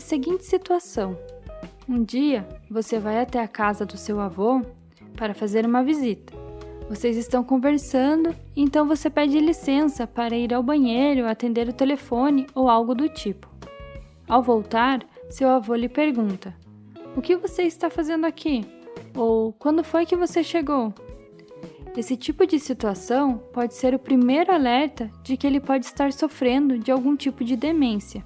a seguinte situação: um dia você vai até a casa do seu avô para fazer uma visita. Vocês estão conversando, então você pede licença para ir ao banheiro, atender o telefone ou algo do tipo. Ao voltar, seu avô lhe pergunta: O que você está fazendo aqui? Ou quando foi que você chegou? Esse tipo de situação pode ser o primeiro alerta de que ele pode estar sofrendo de algum tipo de demência.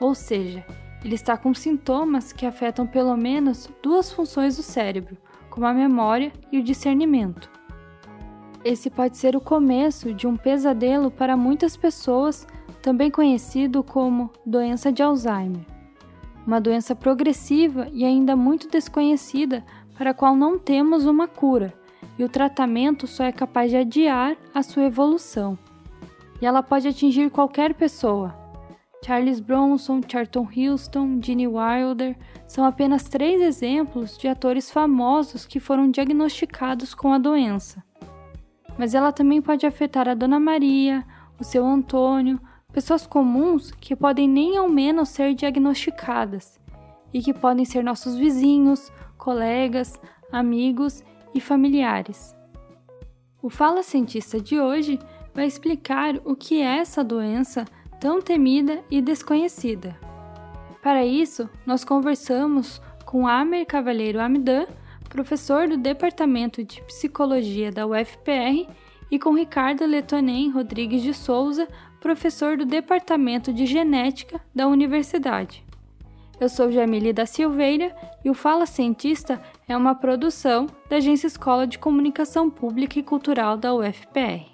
Ou seja, ele está com sintomas que afetam pelo menos duas funções do cérebro, como a memória e o discernimento. Esse pode ser o começo de um pesadelo para muitas pessoas, também conhecido como doença de Alzheimer. Uma doença progressiva e ainda muito desconhecida para a qual não temos uma cura e o tratamento só é capaz de adiar a sua evolução. E ela pode atingir qualquer pessoa. Charles Bronson, Charlton Heston, Gene Wilder são apenas três exemplos de atores famosos que foram diagnosticados com a doença. Mas ela também pode afetar a Dona Maria, o seu Antônio, pessoas comuns que podem nem ao menos ser diagnosticadas e que podem ser nossos vizinhos, colegas, amigos e familiares. O Fala Cientista de hoje vai explicar o que é essa doença tão temida e desconhecida. Para isso, nós conversamos com Amer Cavalheiro Amidan, professor do Departamento de Psicologia da UFPR, e com Ricardo Letonen Rodrigues de Souza, professor do Departamento de Genética da Universidade. Eu sou Jamile da Silveira e o Fala Cientista é uma produção da Agência Escola de Comunicação Pública e Cultural da UFPR.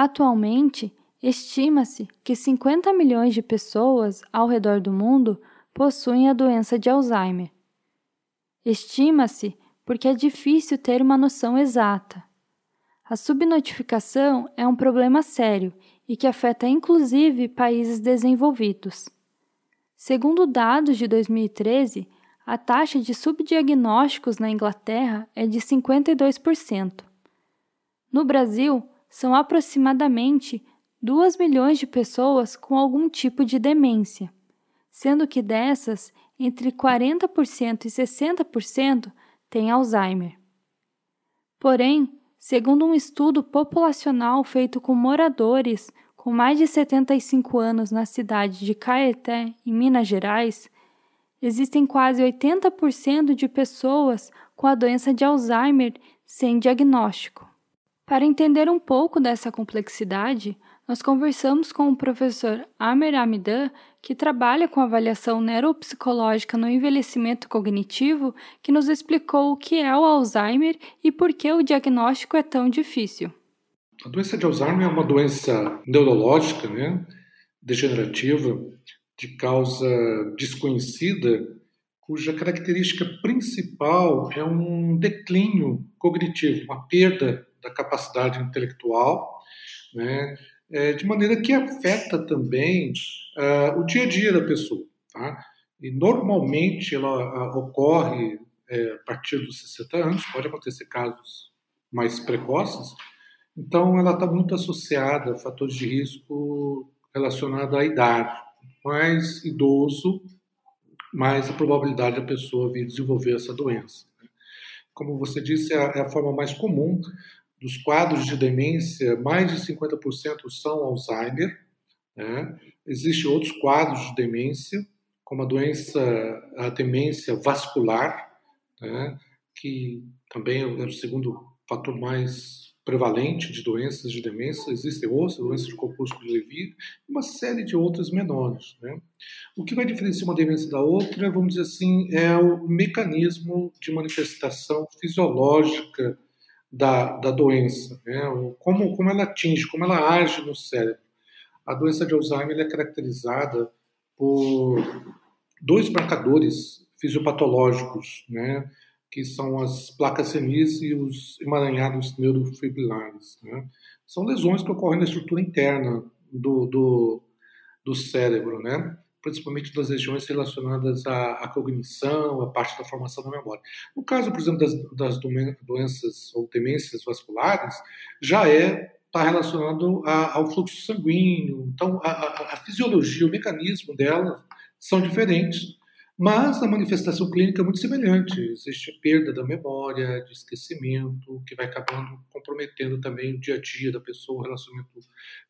Atualmente, estima-se que 50 milhões de pessoas ao redor do mundo possuem a doença de Alzheimer. Estima-se porque é difícil ter uma noção exata. A subnotificação é um problema sério e que afeta inclusive países desenvolvidos. Segundo dados de 2013, a taxa de subdiagnósticos na Inglaterra é de 52%. No Brasil, são aproximadamente 2 milhões de pessoas com algum tipo de demência, sendo que dessas, entre 40% e 60% têm Alzheimer. Porém, Segundo um estudo populacional feito com moradores com mais de 75 anos na cidade de Caeté, em Minas Gerais, existem quase 80% de pessoas com a doença de Alzheimer sem diagnóstico. Para entender um pouco dessa complexidade, nós conversamos com o professor Amer Amidan, que trabalha com avaliação neuropsicológica no envelhecimento cognitivo, que nos explicou o que é o Alzheimer e por que o diagnóstico é tão difícil. A doença de Alzheimer é uma doença neurológica, né, degenerativa, de causa desconhecida, cuja característica principal é um declínio cognitivo, uma perda da capacidade intelectual, né, é, de maneira que afeta também uh, o dia a dia da pessoa. Tá? E normalmente ela uh, ocorre é, a partir dos 60 anos, pode acontecer casos mais precoces, então ela está muito associada a fatores de risco relacionados à idade. Mais idoso, mais a probabilidade da pessoa vir desenvolver essa doença. Como você disse, é a, é a forma mais comum, dos quadros de demência, mais de 50% são Alzheimer. Né? Existem outros quadros de demência, como a doença, a demência vascular, né? que também é o segundo fator mais prevalente de doenças de demência. Existem outras, doenças de corpúsculo de Levy, e uma série de outras menores. Né? O que vai diferenciar uma demência da outra, vamos dizer assim, é o mecanismo de manifestação fisiológica da, da doença, né? como, como ela atinge, como ela age no cérebro. A doença de Alzheimer é caracterizada por dois marcadores fisiopatológicos, né? que são as placas senis e os emaranhados neurofibrilares. Né? São lesões que ocorrem na estrutura interna do, do, do cérebro. Né? Principalmente das regiões relacionadas à, à, cognição, à parte da formação da memória. No caso, por exemplo, das, das doenças ou demências vasculares, já é está relacionado a, ao fluxo sanguíneo. Então, a, a, a, fisiologia, o mecanismo dela são diferentes, mas a manifestação clínica é muito semelhante. Existe a perda da memória, de esquecimento, que vai acabando comprometendo também o dia a dia da pessoa, o relacionamento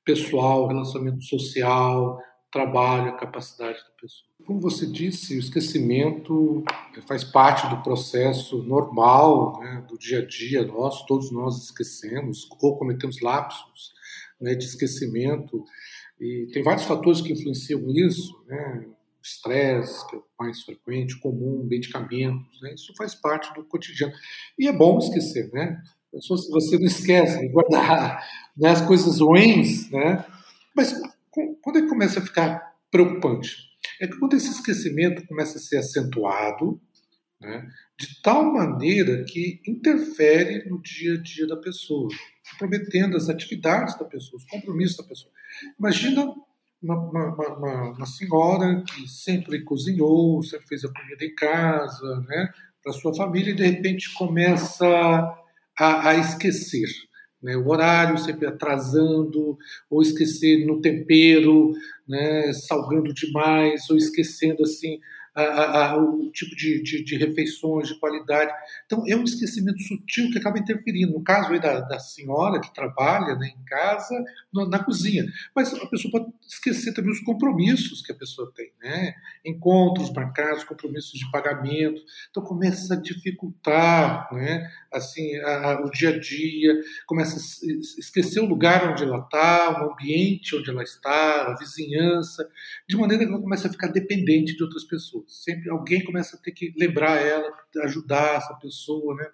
pessoal, o relacionamento social, trabalho, a capacidade da pessoa. Como você disse, o esquecimento faz parte do processo normal né, do dia a dia nosso, todos nós esquecemos ou cometemos lapsos né, de esquecimento, e tem vários fatores que influenciam isso, né, estresse, que é o mais frequente, comum, medicamentos, né, isso faz parte do cotidiano. E é bom esquecer, né? Se você não esquece de guardar né, as coisas ruins, né? Mas quando é que começa a ficar preocupante? É que quando esse esquecimento começa a ser acentuado, né, de tal maneira que interfere no dia a dia da pessoa, comprometendo as atividades da pessoa, os compromissos da pessoa. Imagina uma, uma, uma, uma senhora que sempre cozinhou, sempre fez a comida em casa, né, para sua família, e de repente começa a, a esquecer né, o horário sempre atrasando, ou esquecer no tempero, né, salgando demais, ou esquecendo assim a, a, o tipo de, de, de, refeições, de qualidade. Então, é um esquecimento sutil que acaba interferindo. No caso aí da, da senhora que trabalha né, em casa, na, cozinha. Mas a pessoa pode esquecer também os compromissos que a pessoa tem, né? Encontros marcados, compromissos de pagamento. Então, começa a dificultar né, assim, a, o dia a dia, começa a esquecer o lugar onde ela está, o ambiente onde ela está, a vizinhança, de maneira que ela começa a ficar dependente de outras pessoas sempre alguém começa a ter que lembrar ela, ajudar essa pessoa, né?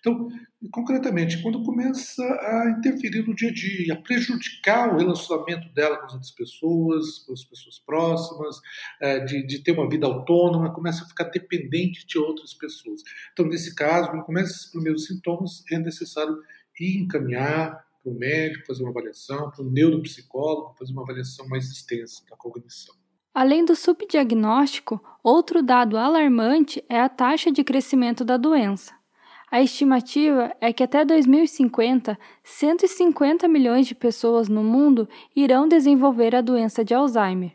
Então, concretamente, quando começa a interferir no dia a dia, a prejudicar o relacionamento dela com as outras pessoas, com as pessoas próximas, é, de, de ter uma vida autônoma, começa a ficar dependente de outras pessoas. Então, nesse caso, quando começa esses primeiros sintomas, é necessário ir encaminhar para o médico, fazer uma avaliação, para o neuropsicólogo, fazer uma avaliação mais extensa da cognição. Além do subdiagnóstico, outro dado alarmante é a taxa de crescimento da doença. A estimativa é que até 2050, 150 milhões de pessoas no mundo irão desenvolver a doença de Alzheimer.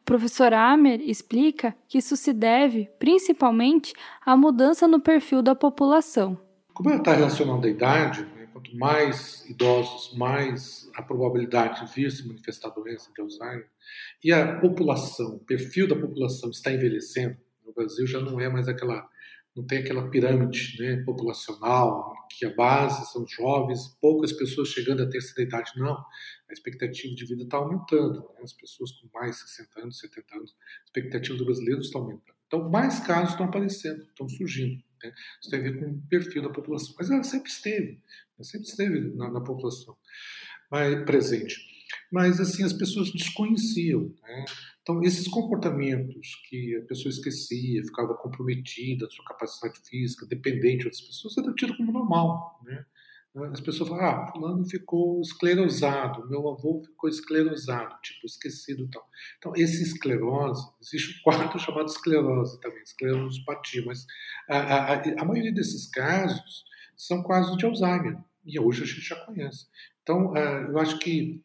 O professor Amer explica que isso se deve, principalmente, à mudança no perfil da população. Como ela está relacionada à idade, né, quanto mais idosos, mais a probabilidade de vir se manifestar a doença de Alzheimer, e a população, o perfil da população está envelhecendo, no Brasil já não é mais aquela, não tem aquela pirâmide né, populacional, que a base são jovens, poucas pessoas chegando à terceira idade, não. A expectativa de vida está aumentando, né, as pessoas com mais de 60 anos, 70 anos, a expectativa do brasileiro está aumentando. Então, mais casos estão aparecendo, estão surgindo. Né? Isso tem a ver com o perfil da população. Mas ela sempre esteve, ela sempre esteve na, na população mas, presente. Mas, assim, as pessoas desconheciam. Né? Então, esses comportamentos que a pessoa esquecia, ficava comprometida, sua capacidade física, dependente de outras pessoas, era tido como normal. Né? As pessoas falam, ah, fulano ficou esclerosado, meu avô ficou esclerosado, tipo, esquecido e tal. Então, esse esclerose, existe um quadro chamado esclerose também, esclerosopatia, mas a, a, a maioria desses casos são casos de Alzheimer, e hoje a gente já conhece. Então, é, eu acho que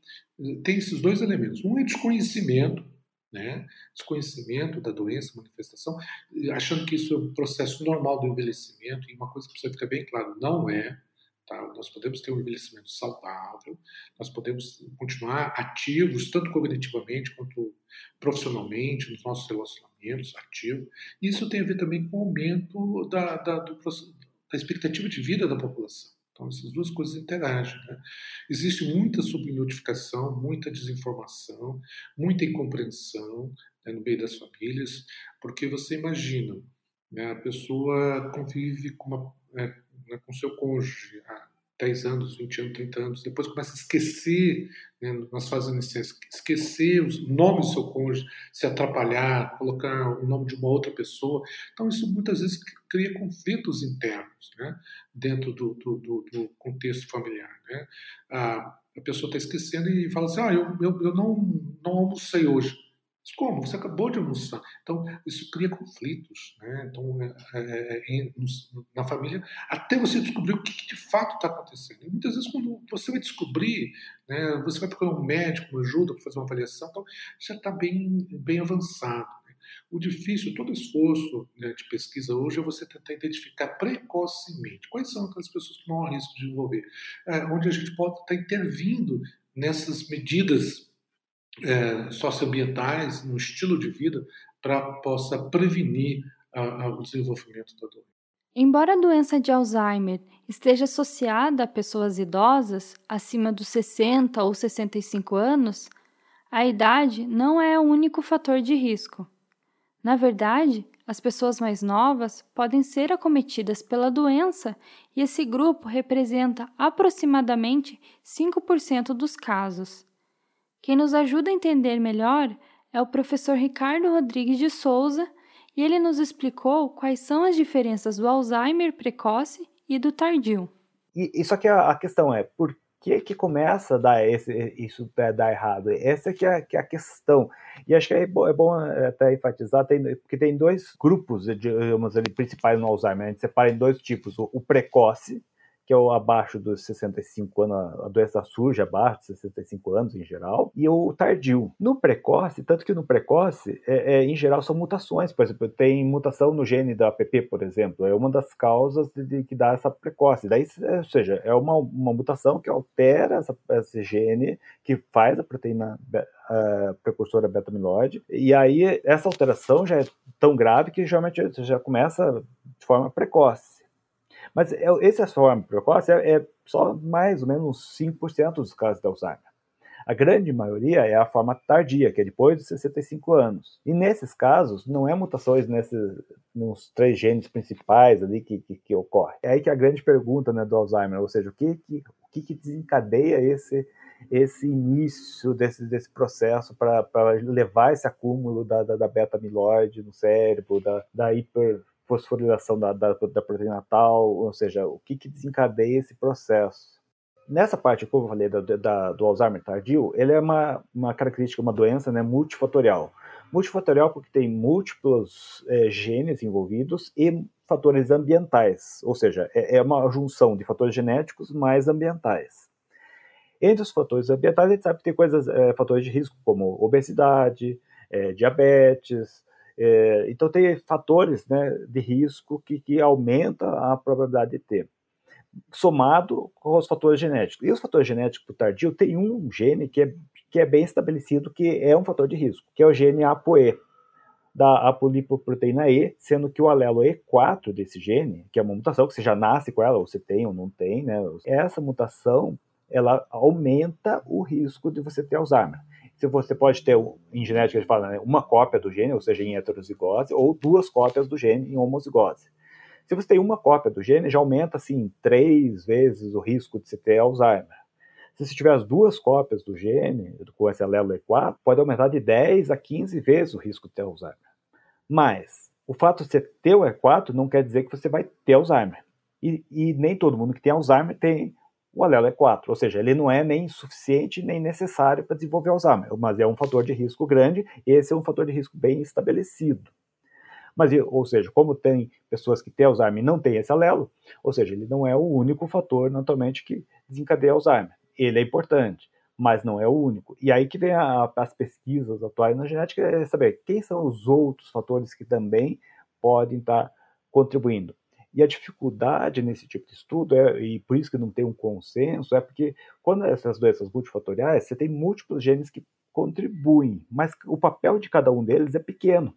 tem esses dois elementos. Um é desconhecimento, né? desconhecimento da doença, manifestação, achando que isso é um processo normal do envelhecimento, e uma coisa que precisa ficar bem claro, não é. Tá? Nós podemos ter um envelhecimento saudável, nós podemos continuar ativos, tanto cognitivamente quanto profissionalmente, nos nossos relacionamentos, ativos. Isso tem a ver também com o aumento da, da, do, da expectativa de vida da população. Então, essas duas coisas interagem. Né? Existe muita subnotificação, muita desinformação, muita incompreensão né, no meio das famílias, porque você imagina, né, a pessoa convive com, uma, né, né com seu cônjuge há 10 anos, 20 anos, 30 anos, depois começa a esquecer, né, nas fases iniciais, esquecer os nomes do seu cônjuge, se atrapalhar, colocar o nome de uma outra pessoa. Então, isso muitas vezes cria conflitos internos né, dentro do, do, do, do contexto familiar. Né? A, a pessoa está esquecendo e fala assim: ah, eu, eu, eu não, não almocei hoje. Como? Você acabou de almoçar. Então, isso cria conflitos. Né? Então, é, é, é na família, até você descobrir o que, que de fato está acontecendo. E muitas vezes, quando você vai descobrir, né, você vai procurar um médico, uma ajuda para fazer uma avaliação, então já está bem, bem avançado. Né? O difícil, todo esforço né, de pesquisa hoje é você tentar identificar precocemente quais são aquelas pessoas que há risco de desenvolver, é, onde a gente pode estar intervindo nessas medidas é, socioambientais, no estilo de vida, para possa prevenir a, a, o desenvolvimento da doença. Embora a doença de Alzheimer esteja associada a pessoas idosas acima dos 60 ou 65 anos, a idade não é o único fator de risco. Na verdade, as pessoas mais novas podem ser acometidas pela doença e esse grupo representa aproximadamente 5% dos casos. Quem nos ajuda a entender melhor é o professor Ricardo Rodrigues de Souza e ele nos explicou quais são as diferenças do Alzheimer precoce e do tardio. E, e só que a, a, questão é, por que que começa a dar esse, isso a dar errado? Essa que é, que é a questão. E acho que é bom, é bom até enfatizar, tem, porque tem dois grupos, digamos ali, principais no Alzheimer. A gente separa em dois tipos. o, o precoce, que é o abaixo dos 65 anos, a doença surge abaixo de 65 anos em geral, e o tardio. No precoce, tanto que no precoce, é, é, em geral, são mutações, por exemplo, tem mutação no gene da APP, por exemplo, é uma das causas de, de que dá essa precoce. Daí, é, ou seja, é uma, uma mutação que altera essa, esse gene que faz a proteína precursora beta-amiloide, e aí essa alteração já é tão grave que geralmente já começa de forma precoce. Mas é, essa forma precoce é, é só mais ou menos 5% dos casos de Alzheimer. A grande maioria é a forma tardia, que é depois dos 65 anos. E nesses casos, não é mutações nesses, nos três genes principais ali que, que, que ocorre. É aí que é a grande pergunta né, do Alzheimer, ou seja, o que, que, o que, que desencadeia esse, esse início desse, desse processo para levar esse acúmulo da, da, da beta-amiloide no cérebro, da, da hiper fosforilação da, da, da proteína tal, ou seja, o que, que desencadeia esse processo. Nessa parte que eu falei da, da, do Alzheimer tardio, ele é uma, uma característica, uma doença né, multifatorial. Multifatorial porque tem múltiplos é, genes envolvidos e fatores ambientais, ou seja, é, é uma junção de fatores genéticos mais ambientais. Entre os fatores ambientais, a gente sabe que tem coisas, é, fatores de risco como obesidade, é, diabetes, é, então, tem fatores né, de risco que, que aumenta a probabilidade de ter, somado com os fatores genéticos. E os fatores genéticos tardio tem um gene que é, que é bem estabelecido, que é um fator de risco, que é o gene ApoE, da apolipoproteína E, sendo que o alelo E4 desse gene, que é uma mutação que você já nasce com ela, ou você tem ou não tem, né? Essa mutação, ela aumenta o risco de você ter Alzheimer se você pode ter, em genética, a gente fala, né, uma cópia do gene, ou seja, em heterozigose, ou duas cópias do gene em homozigose. Se você tem uma cópia do gene, já aumenta, assim, três vezes o risco de você ter Alzheimer. Se você tiver as duas cópias do gene, com esse alelo E4, pode aumentar de 10 a 15 vezes o risco de ter Alzheimer. Mas, o fato de você ter o E4 não quer dizer que você vai ter Alzheimer. E, e nem todo mundo que tem Alzheimer tem o alelo é 4, ou seja, ele não é nem suficiente nem necessário para desenvolver Alzheimer, mas é um fator de risco grande, e esse é um fator de risco bem estabelecido. Mas, ou seja, como tem pessoas que têm Alzheimer e não têm esse alelo, ou seja, ele não é o único fator, naturalmente, que desencadeia Alzheimer. Ele é importante, mas não é o único. E aí que vem a, as pesquisas atuais na genética, é saber quem são os outros fatores que também podem estar contribuindo. E a dificuldade nesse tipo de estudo, é, e por isso que não tem um consenso, é porque quando essas doenças multifatoriais, você tem múltiplos genes que contribuem, mas o papel de cada um deles é pequeno.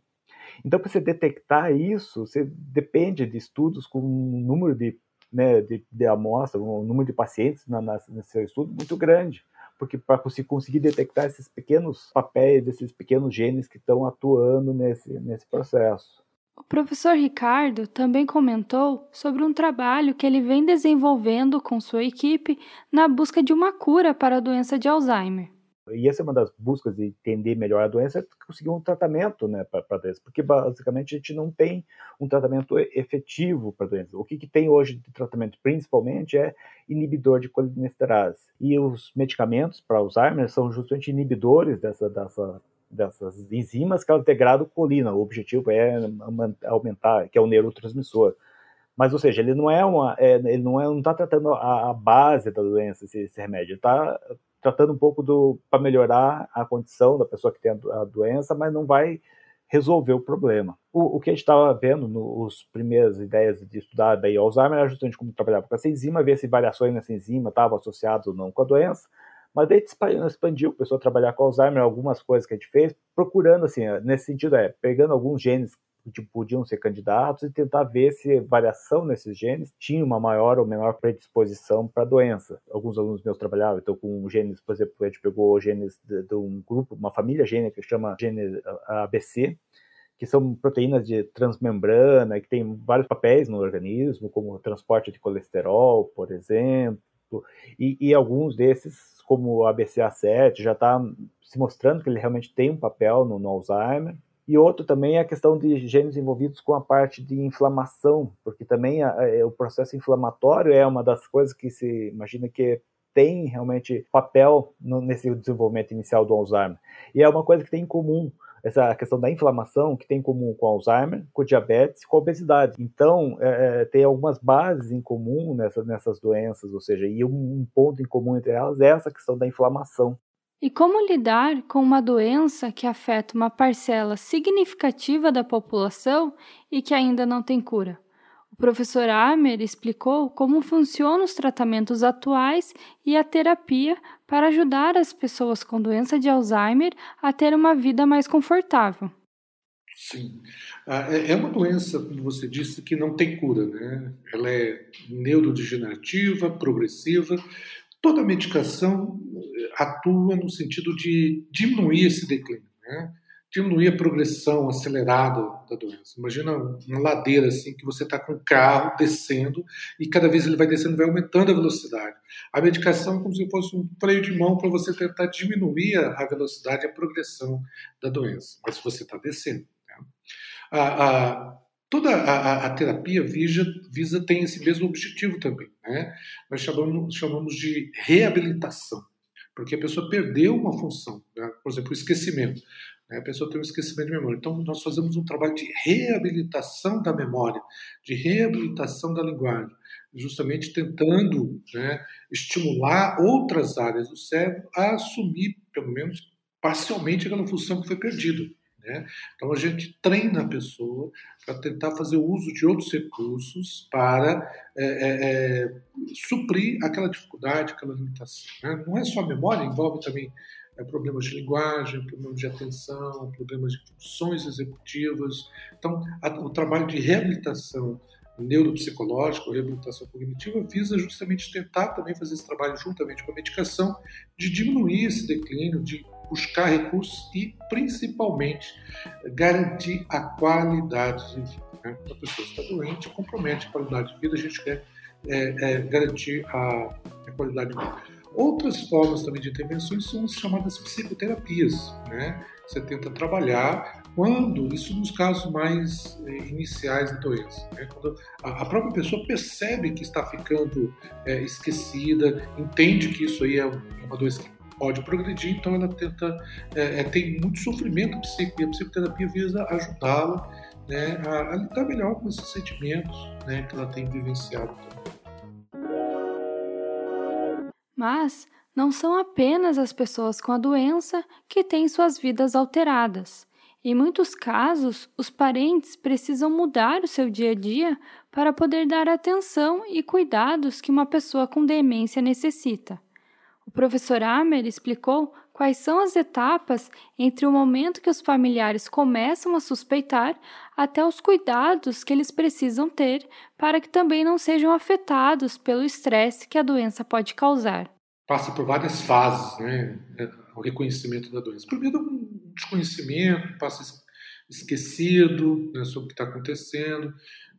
Então, para você detectar isso, você depende de estudos com um número de, né, de, de amostra, um número de pacientes na, na, seu estudo muito grande porque para conseguir detectar esses pequenos papéis, esses pequenos genes que estão atuando nesse, nesse processo. O professor Ricardo também comentou sobre um trabalho que ele vem desenvolvendo com sua equipe na busca de uma cura para a doença de Alzheimer. E essa é uma das buscas de entender melhor a doença, é conseguir um tratamento né, para a doença, porque basicamente a gente não tem um tratamento efetivo para a doença. O que, que tem hoje de tratamento principalmente é inibidor de colinesterase. E os medicamentos para Alzheimer são justamente inibidores dessa, dessa dessas enzimas que o integrado colina. O objetivo é aumentar, que é o neurotransmissor. Mas, ou seja, ele não é uma, é, ele não é, está tratando a, a, base da doença esse, esse remédio. Está tratando um pouco do para melhorar a condição da pessoa que tem a, doença, mas não vai resolver o problema. O, o que a gente estava vendo nos primeiras ideias de estudar daí Alzheimer era justamente como trabalhava com essa enzima, ver se variações nessa enzima estavam associadas ou não com a doença. Mas daí expandiu, começou a trabalhar com Alzheimer, algumas coisas que a gente fez, procurando, assim, nesse sentido, é, pegando alguns genes que podiam ser candidatos e tentar ver se variação nesses genes tinha uma maior ou menor predisposição para doença. Alguns alunos meus trabalhavam, então, com genes, por exemplo, a gente pegou genes de, de um grupo, uma família gênica que chama gene ABC, que são proteínas de transmembrana, que tem vários papéis no organismo, como transporte de colesterol, por exemplo, e, e alguns desses, como o ABCA7, já está se mostrando que ele realmente tem um papel no, no Alzheimer. E outro também é a questão de genes envolvidos com a parte de inflamação, porque também a, a, o processo inflamatório é uma das coisas que se imagina que tem realmente papel no, nesse desenvolvimento inicial do Alzheimer. E é uma coisa que tem em comum essa questão da inflamação que tem em comum com Alzheimer, com diabetes com obesidade. Então, é, é, tem algumas bases em comum nessa, nessas doenças, ou seja, e um, um ponto em comum entre elas é essa questão da inflamação. E como lidar com uma doença que afeta uma parcela significativa da população e que ainda não tem cura? Professor Amer explicou como funcionam os tratamentos atuais e a terapia para ajudar as pessoas com doença de Alzheimer a ter uma vida mais confortável. Sim. Ah, é, é uma doença, como você disse, que não tem cura. Né? Ela é neurodegenerativa, progressiva. Toda medicação eh, atua no sentido de diminuir esse declínio. Né? Diminuir a progressão acelerada da doença. Imagina uma ladeira assim que você está com o carro descendo e cada vez ele vai descendo, vai aumentando a velocidade. A medicação é como se fosse um freio de mão para você tentar diminuir a velocidade e a progressão da doença. Mas você está descendo. Né? A, a, toda a, a, terapia visa, visa tem esse mesmo objetivo também. Né? Nós chamamos, chamamos de reabilitação porque a pessoa perdeu uma função, né? por exemplo, o esquecimento. A pessoa tem um esquecimento de memória. Então, nós fazemos um trabalho de reabilitação da memória, de reabilitação da linguagem, justamente tentando né, estimular outras áreas do cérebro a assumir, pelo menos parcialmente, aquela função que foi perdida. Né? Então, a gente treina a pessoa para tentar fazer uso de outros recursos para é, é, é, suprir aquela dificuldade, aquela limitação. Né? Não é só memória, envolve também é, problemas de linguagem, problemas de atenção, problemas de funções executivas. Então, a, o trabalho de reabilitação neuropsicológica, reabilitação cognitiva, visa justamente tentar também fazer esse trabalho juntamente com a medicação, de diminuir esse declínio, de buscar recursos e, principalmente, garantir a qualidade de vida. Né? Quando a pessoa está doente, compromete a qualidade de vida, a gente quer é, é, garantir a, a qualidade de vida. Outras formas também de intervenções são as chamadas psicoterapias. Né? Você tenta trabalhar quando, isso nos casos mais eh, iniciais da doença, né? quando a, própria pessoa percebe que está ficando eh, esquecida, entende que isso aí é uma doença que pode progredir, então ela tenta, eh, tem muito sofrimento psíquico e a psicoterapia visa ajudá-la né, a, a, lidar melhor com esses sentimentos né, que ela tem vivenciado. Mas não são apenas as pessoas com a doença que têm suas vidas alteradas. Em muitos casos, os parentes precisam mudar o seu dia a dia para poder dar atenção e cuidados que uma pessoa com demência necessita. O professor Amer explicou quais são as etapas entre o momento que os familiares começam a suspeitar até os cuidados que eles precisam ter para que também não sejam afetados pelo estresse que a doença pode causar. Passa por várias fases, né? É, o reconhecimento da doença. Primeiro, um desconhecimento, passa esquecido né, sobre o que está acontecendo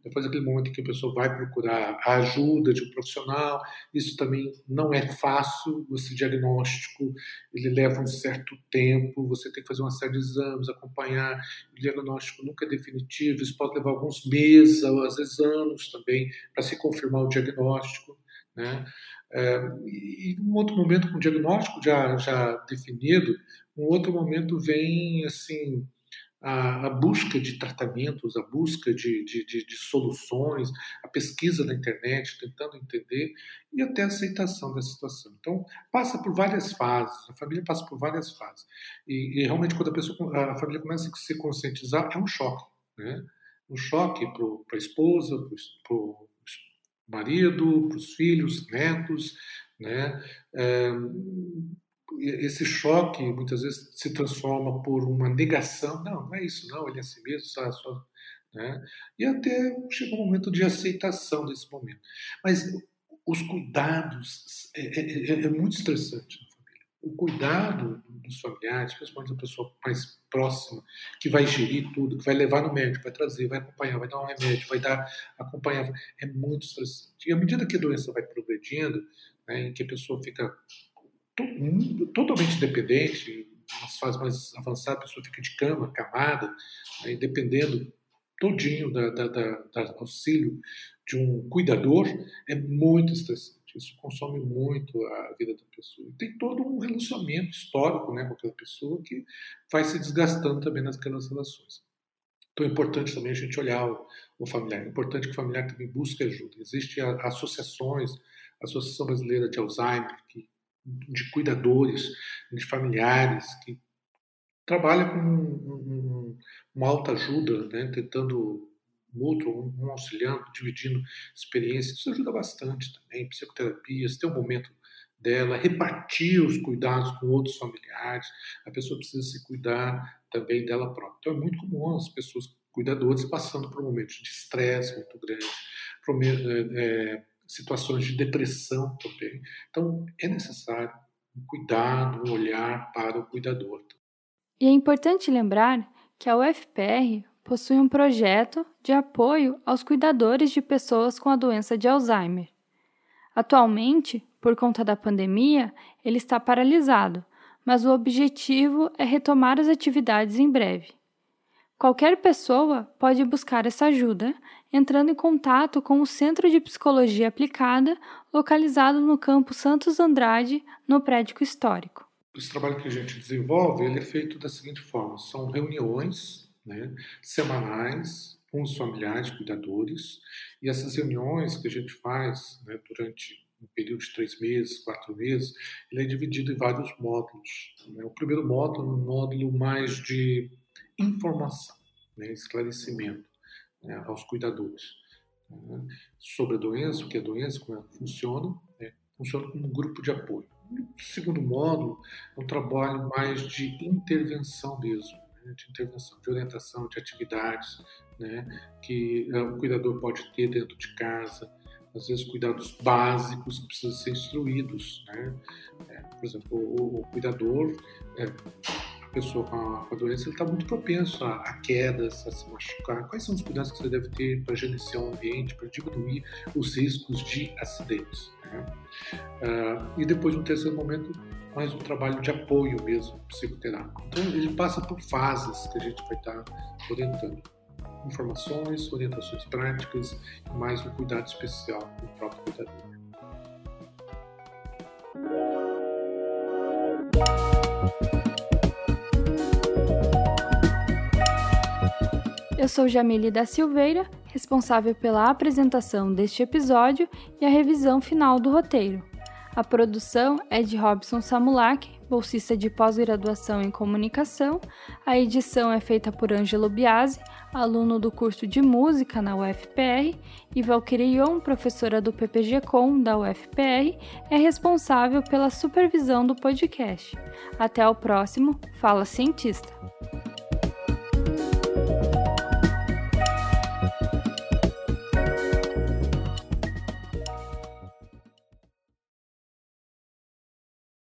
depois daquele momento em que a pessoa vai procurar a ajuda de um profissional, isso também não é fácil, esse diagnóstico ele leva um certo tempo, você tem que fazer uma série de exames, acompanhar, o diagnóstico nunca é definitivo, isso pode levar alguns meses, às vezes anos também, para se confirmar o diagnóstico. Né? É, e um outro momento com o diagnóstico já, já definido, um outro momento vem assim a, a busca de tratamentos, a busca de, de, de, de, soluções, a pesquisa na internet, tentando entender e até a aceitação da situação. Então, passa por várias fases, a família passa por várias fases. E, e realmente, quando a, pessoa, a família começa a se conscientizar, é um choque. Né? Um choque para a esposa, para o marido, para os filhos, netos, né? É, esse choque muitas vezes se transforma por uma negação. Não, não é isso, não, ele é assim mesmo, só, só, né? E até chega um momento de aceitação desse momento. Mas os cuidados é, é, é, é muito estressante na família. O cuidado dos familiares, principalmente da pessoa mais próxima, que vai gerir tudo, que vai levar no médico, vai trazer, vai acompanhar, vai dar um remédio, vai dar acompanhar, é muito estressante. E à medida que a doença vai progredindo, né, em que a pessoa fica totalmente dependente, nas fases mais avançadas, a pessoa fica de cama, camada, aí dependendo todinho da, da, da, da, auxílio de um cuidador, é muito estressante. Isso consome muito a vida da pessoa. E tem todo um relacionamento histórico né, com aquela pessoa que vai se desgastando também naquelas relações. Então é importante também a gente olhar o, o familiar. É importante que o familiar também busque ajuda. Existem associações, a Associação Brasileira de Alzheimer, que de cuidadores, de familiares que trabalha com um, um, uma alta ajuda, né, tentando mútuo, um, auxiliando, dividindo experiências. Isso ajuda bastante também. Psicoterapias, ter um momento dela, repartir os cuidados com outros familiares. A pessoa precisa se cuidar também dela própria. Então é muito comum as pessoas cuidadoras passando por momentos de estresse muito grande, por, é, situações de depressão também. Então, é necessário um cuidado, um olhar para o cuidador. E é importante lembrar que a UFPR possui um projeto de apoio aos cuidadores de pessoas com a doença de Alzheimer. Atualmente, por conta da pandemia, ele está paralisado, mas o objetivo é retomar as atividades em breve. Qualquer pessoa pode buscar essa ajuda entrando em contato com o Centro de Psicologia Aplicada, localizado no campo Santos Andrade, no prédio histórico. Esse trabalho que a gente desenvolve ele é feito da seguinte forma: são reuniões né, semanais com os familiares, cuidadores, e essas reuniões que a gente faz né, durante um período de três meses, quatro meses, ele é dividido em vários módulos. Né? O primeiro módulo é um módulo mais de informação, né, esclarecimento né, aos cuidadores né, sobre a doença, o que é a doença, como ela funciona, né, funciona como um grupo de apoio. O segundo módulo é um trabalho mais de intervenção mesmo, né, de intervenção, de orientação, de atividades né, que uh, o cuidador pode ter dentro de casa, às vezes cuidados básicos que precisam ser instruídos. Né? É, por exemplo, o, o cuidador é, pessoa com a, com a doença está muito propenso a, a, quedas, a se machucar. Quais são os cuidados que você deve ter para gerenciar o ambiente, para diminuir os riscos de acidentes? Né? Uh, e depois, no terceiro momento, mais um trabalho de apoio mesmo psicoterápico. Então, ele passa por fases que a gente vai estar tá orientando. Informações, orientações práticas e mais um cuidado especial com o próprio cuidador. Eu sou Jamile da Silveira, responsável pela apresentação deste episódio e a revisão final do roteiro. A produção é de Robson Samulak, bolsista de pós-graduação em comunicação. A edição é feita por Ângelo Biasi, aluno do curso de música na UFPR, e Valkyrion, professora do PPG-Com da UFPR, é responsável pela supervisão do podcast. Até o próximo Fala Cientista!